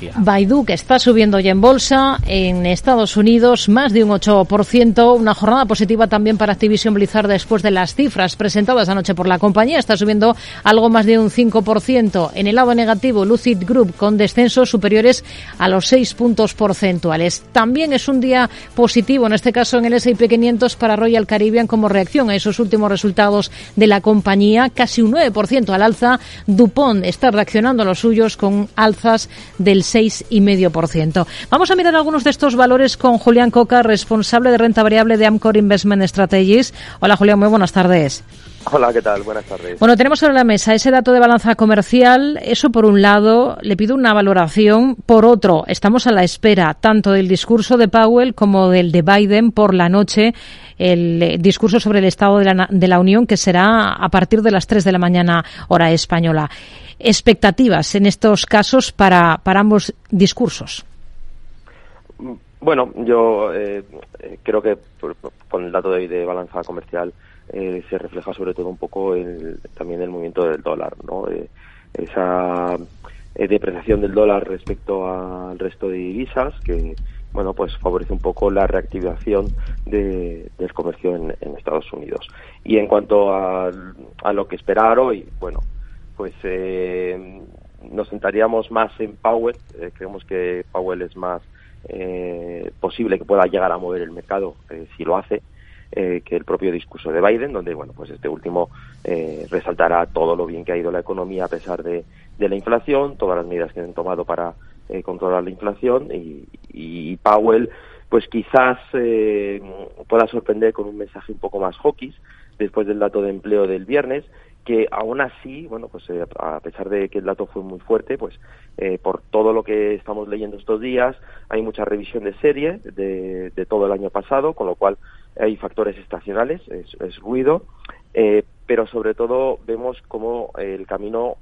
Baidu, que está subiendo ya en bolsa en Estados Unidos más de un 8%, una jornada positiva también para Activision Blizzard después de las cifras presentadas anoche por la compañía, está subiendo algo más de un 5%. En el lado negativo, Lucid Group con descensos superiores a los 6 puntos porcentuales. También es un día positivo, en este caso en el S&P 500 para Royal Caribbean como reacción a esos últimos resultados de la compañía, casi un 9% al alza. Dupont está reaccionando a los suyos con alzas del 6,5%. Vamos a mirar algunos de estos valores con Julián Coca, responsable de renta variable de Amcor Investment Strategies. Hola Julián, muy buenas tardes. Hola, ¿qué tal? Buenas tardes. Bueno, tenemos sobre la mesa ese dato de balanza comercial. Eso por un lado, le pido una valoración. Por otro, estamos a la espera tanto del discurso de Powell como del de Biden por la noche, el eh, discurso sobre el Estado de la, de la Unión, que será a partir de las 3 de la mañana hora española expectativas en estos casos para, para ambos discursos? Bueno, yo eh, creo que con el dato de, de balanza comercial eh, se refleja sobre todo un poco el, también el movimiento del dólar, ¿no? Eh, esa eh, depreciación del dólar respecto al resto de divisas que bueno pues favorece un poco la reactivación de, del comercio en, en, Estados Unidos y en cuanto a, a lo que esperar hoy bueno pues eh, nos sentaríamos más en Powell. Eh, creemos que Powell es más eh, posible que pueda llegar a mover el mercado si lo hace. Eh, que el propio discurso de Biden, donde bueno, pues este último eh, resaltará todo lo bien que ha ido la economía a pesar de, de la inflación, todas las medidas que han tomado para eh, controlar la inflación y, y Powell, pues quizás eh, pueda sorprender con un mensaje un poco más hawkish después del dato de empleo del viernes, que aún así, bueno, pues eh, a pesar de que el dato fue muy fuerte, pues eh, por todo lo que estamos leyendo estos días, hay mucha revisión de serie de, de todo el año pasado, con lo cual hay factores estacionales, es, es ruido, eh, pero sobre todo vemos como el camino,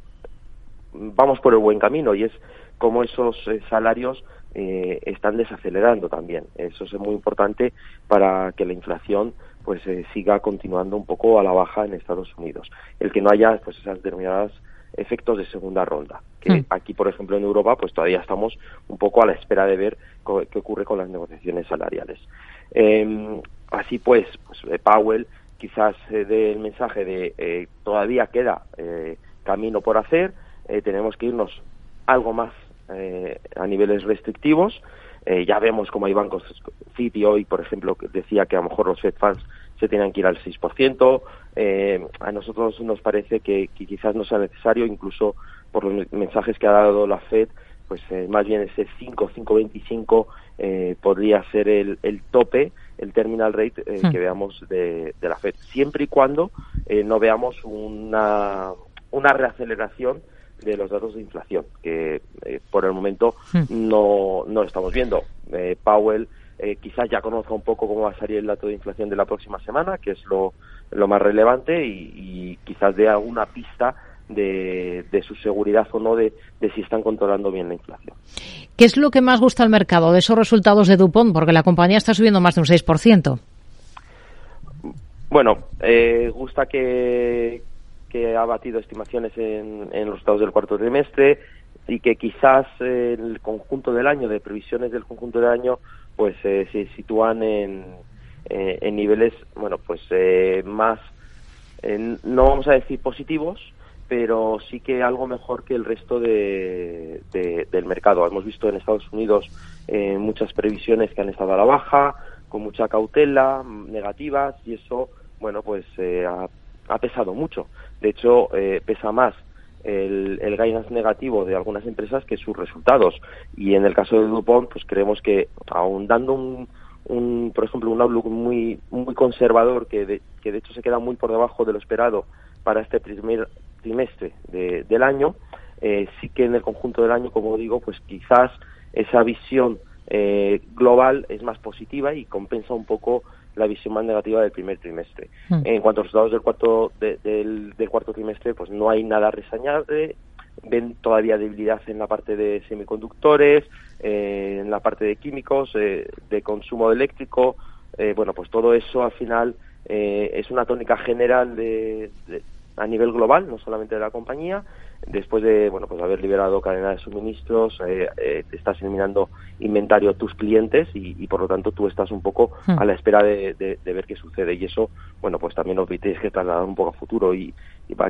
vamos por el buen camino y es como esos eh, salarios eh, están desacelerando también. Eso es muy importante para que la inflación pues eh, siga continuando un poco a la baja en Estados Unidos. El que no haya pues esas determinadas efectos de segunda ronda. Que mm. aquí, por ejemplo, en Europa, pues todavía estamos un poco a la espera de ver qué ocurre con las negociaciones salariales. Eh, así pues, pues eh, Powell quizás eh, dé el mensaje de eh, todavía queda eh, camino por hacer, eh, tenemos que irnos algo más a niveles restrictivos. Ya vemos como hay bancos, Citi hoy, por ejemplo, decía que a lo mejor los Fed Funds se tienen que ir al 6%. Eh, a nosotros nos parece que, que, quizás no sea necesario, incluso por los mensajes que ha dado la Fed, pues eh, más bien ese 5, 5,25 eh, podría ser el, el, tope, el terminal rate eh, hmm. que veamos de, de, la Fed, siempre y cuando eh, no veamos una, una reaceleración de los datos de inflación, que eh, por el momento hmm. no, no estamos viendo. Eh, Powell eh, quizás ya conozca un poco cómo va a salir el dato de inflación de la próxima semana, que es lo, lo más relevante, y, y quizás dé alguna pista de, de, su seguridad o no de, de, si están controlando bien la inflación. ¿Qué es lo que más gusta al mercado de esos resultados de Dupont? Porque la compañía está subiendo más de un 6%. Bueno, eh, gusta que, que ha batido estimaciones en, en los estados del cuarto trimestre y que quizás eh, el conjunto del año, de previsiones del conjunto del año, pues eh, se sitúan en, eh, en niveles, bueno, pues eh, más, no vamos a decir positivos, pero sí que algo mejor que el resto de, de, del mercado. Hemos visto en Estados Unidos eh, muchas previsiones que han estado a la baja, con mucha cautela, negativas, y eso, bueno, pues eh, ha, ha, pesado mucho. De hecho, eh, pesa más el, el guidance negativo de algunas empresas que sus resultados. Y en el caso de Dupont, pues creemos que aun dando un, un por ejemplo, un outlook muy, muy conservador, que de, que de hecho se queda muy por debajo de lo esperado para este primer trimestre de, del año, eh, sí que en el conjunto del año, como digo, pues quizás esa visión eh, global es más positiva y compensa un poco la visión más negativa del primer trimestre. Mm. En cuanto a los resultados del cuarto, de, del, del, cuarto trimestre, pues no hay nada reseñable, ven todavía debilidad en la parte de semiconductores, eh, en la parte de químicos, eh, de consumo eléctrico, eh, bueno, pues todo eso al final es una tónica general de, de, a nivel global, no solamente de la compañía, después de bueno pues haber liberado cadena de suministros eh, eh, estás eliminando inventario a tus clientes y, por lo tanto tú estás un poco hmm. a la espera de, ver qué sucede. Y eso bueno pues también lo tienes que trasladar un poco a futuro. Y,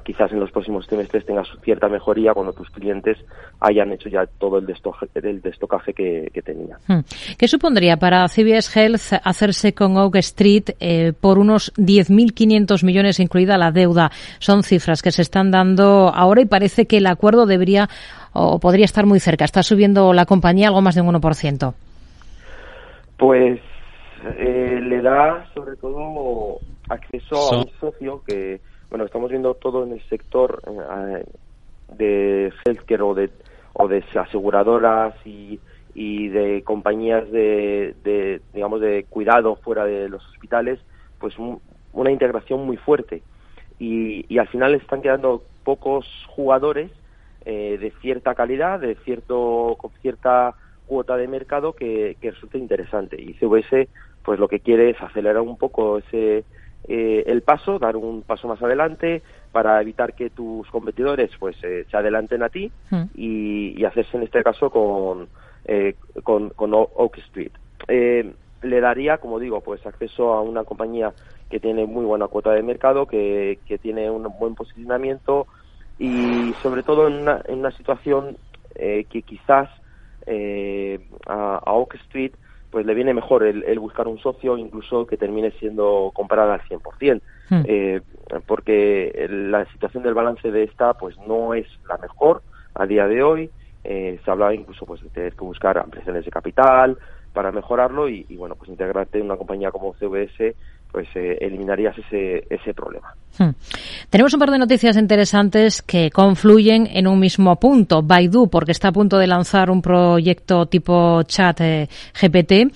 quizás en los próximos trimestres tengas cierta mejoría cuando tus clientes hayan hecho ya todo el destocaje, el destocaje que, que tenían. Hmm. ¿Qué supondría para CBS Health hacerse con Oak Street eh, por unos 10.500 millones incluida la deuda? Son cifras que se están dando ahora y parece que el acuerdo debería o podría estar muy cerca. Está subiendo la compañía algo más de un 1%. Pues eh, le da sobre todo acceso a un socio que, bueno, estamos viendo todo en el sector eh, de healthcare o de, o de aseguradoras y, y de compañías de, de, digamos, de cuidado fuera de los hospitales, pues una integración muy fuerte. Y, y al final están quedando pocos jugadores eh, de cierta calidad, de cierto con cierta cuota de mercado que, que resulte interesante. Y CVS, pues lo que quiere es acelerar un poco ese eh, el paso, dar un paso más adelante para evitar que tus competidores pues eh, se adelanten a ti hmm. y, hacerse en este caso con con, con Oak Street. le daría, como digo, pues acceso a una compañía que tiene muy buena cuota de mercado, que, que tiene un buen posicionamiento y sobre todo en una, en una situación eh, que quizás eh, a, Oak Street pues le viene mejor el, buscar un socio incluso que termine siendo comprada al 100%, hmm. eh, porque la situación del balance de esta pues no es la mejor a día de hoy, eh, se hablaba incluso pues de tener que buscar ampliaciones de capital para mejorarlo y, y bueno pues integrarte en una compañía como CVS pues eh, eliminarías ese, ese problema. Hmm. Tenemos un par de noticias interesantes que confluyen en un mismo punto. Baidu, porque está a punto de lanzar un proyecto tipo chat eh, GPT,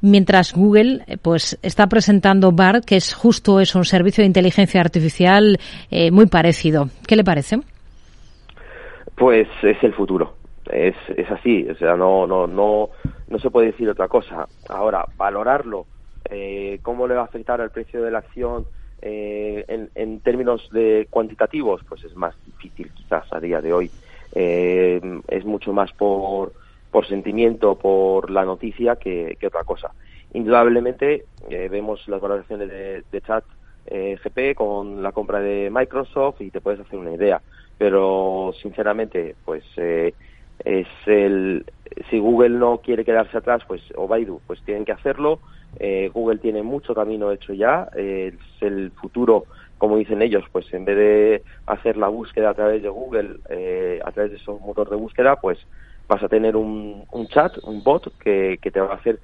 mientras Google eh, pues está presentando BART, que es justo eso, un servicio de inteligencia artificial muy parecido. ¿Qué le parece? Pues es el futuro. Es, es así, o sea, no, no, no, no se puede decir otra cosa. Ahora, valorarlo eh, cómo le va a afectar al precio de la acción eh, en, términos de cuantitativos, pues es más difícil quizás a día de hoy. Eh, es mucho más por, por sentimiento, por la noticia que, otra cosa. Indudablemente vemos las valoraciones de, de chat GP con la compra de Microsoft y te puedes hacer una idea. Pero sinceramente, pues es el si Google no quiere quedarse atrás, pues o Baidu, pues tienen que hacerlo. Eh, Google tiene mucho camino hecho ya, eh, es el futuro, como dicen ellos, pues en vez de hacer la búsqueda a través de Google, eh, a través de esos motores de búsqueda, pues vas a tener un, chat, un bot que, te va a hacer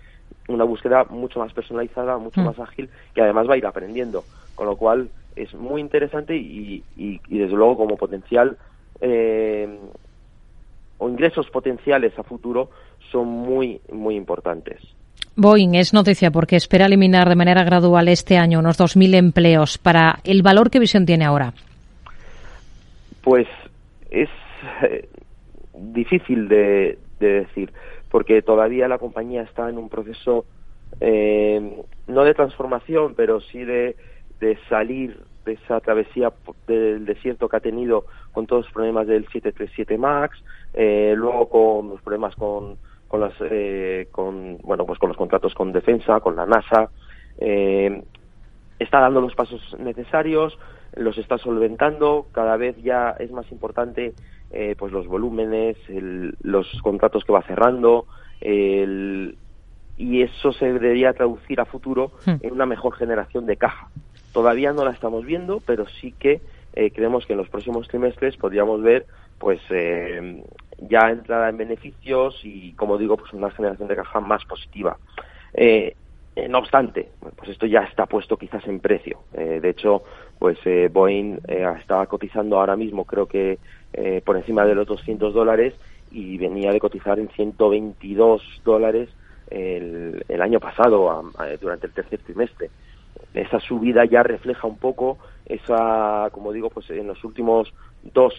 una búsqueda mucho más personalizada, mucho mm. más ágil, que además va a ir aprendiendo, con lo cual es muy interesante y, y, desde luego como potencial o ingresos potenciales a futuro son muy, muy importantes. Boeing es noticia porque espera eliminar de manera gradual este año unos 2.000 empleos. ¿Para el valor qué visión tiene ahora? Pues es eh, difícil de, decir, porque todavía la compañía está en un proceso eh, no de transformación, pero sí de, salir de esa travesía del desierto que ha tenido con todos los problemas del 737 MAX, eh, luego con los problemas con con las eh, con bueno pues con los contratos con defensa con la NASA eh, está dando los pasos necesarios los está solventando cada vez ya es más importante eh, pues los volúmenes los contratos que va cerrando y eso se debería traducir a futuro hmm. en una mejor generación de caja todavía no la estamos viendo pero sí que creemos que en los próximos trimestres podríamos ver pues eh, ya entrada en beneficios y, como digo, pues una generación de caja más positiva. Eh, eh, no obstante, pues esto ya está puesto quizás en precio. Eh, de hecho, pues eh, Boeing estaba cotizando ahora mismo, creo que por encima de los 200 dólares y venía de cotizar en 122 dólares el año pasado, durante el tercer trimestre. Esa subida ya refleja un poco esa, como digo, pues en los últimos dos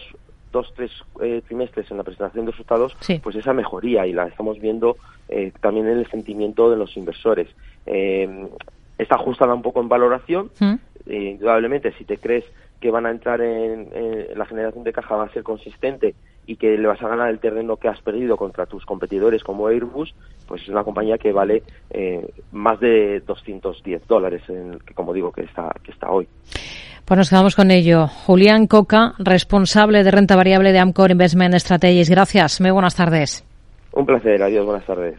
dos, tres eh, trimestres en la presentación de resultados, pues esa mejoría y la estamos viendo eh, también en el sentimiento de los inversores. Eh, está ajustada un poco en valoración, ¿Mm? indudablemente si te crees que van a entrar en, la generación de caja va a ser consistente y que le vas a ganar el terreno que has perdido contra tus competidores como Airbus, pues es una compañía que vale eh, más de 210 dólares, en, que como digo, que está, que está hoy. Pues nos quedamos con ello. Julián Coca, responsable de renta variable de Amcor Investment Strategies. Gracias. Muy buenas tardes. Un placer. Adiós. Buenas tardes.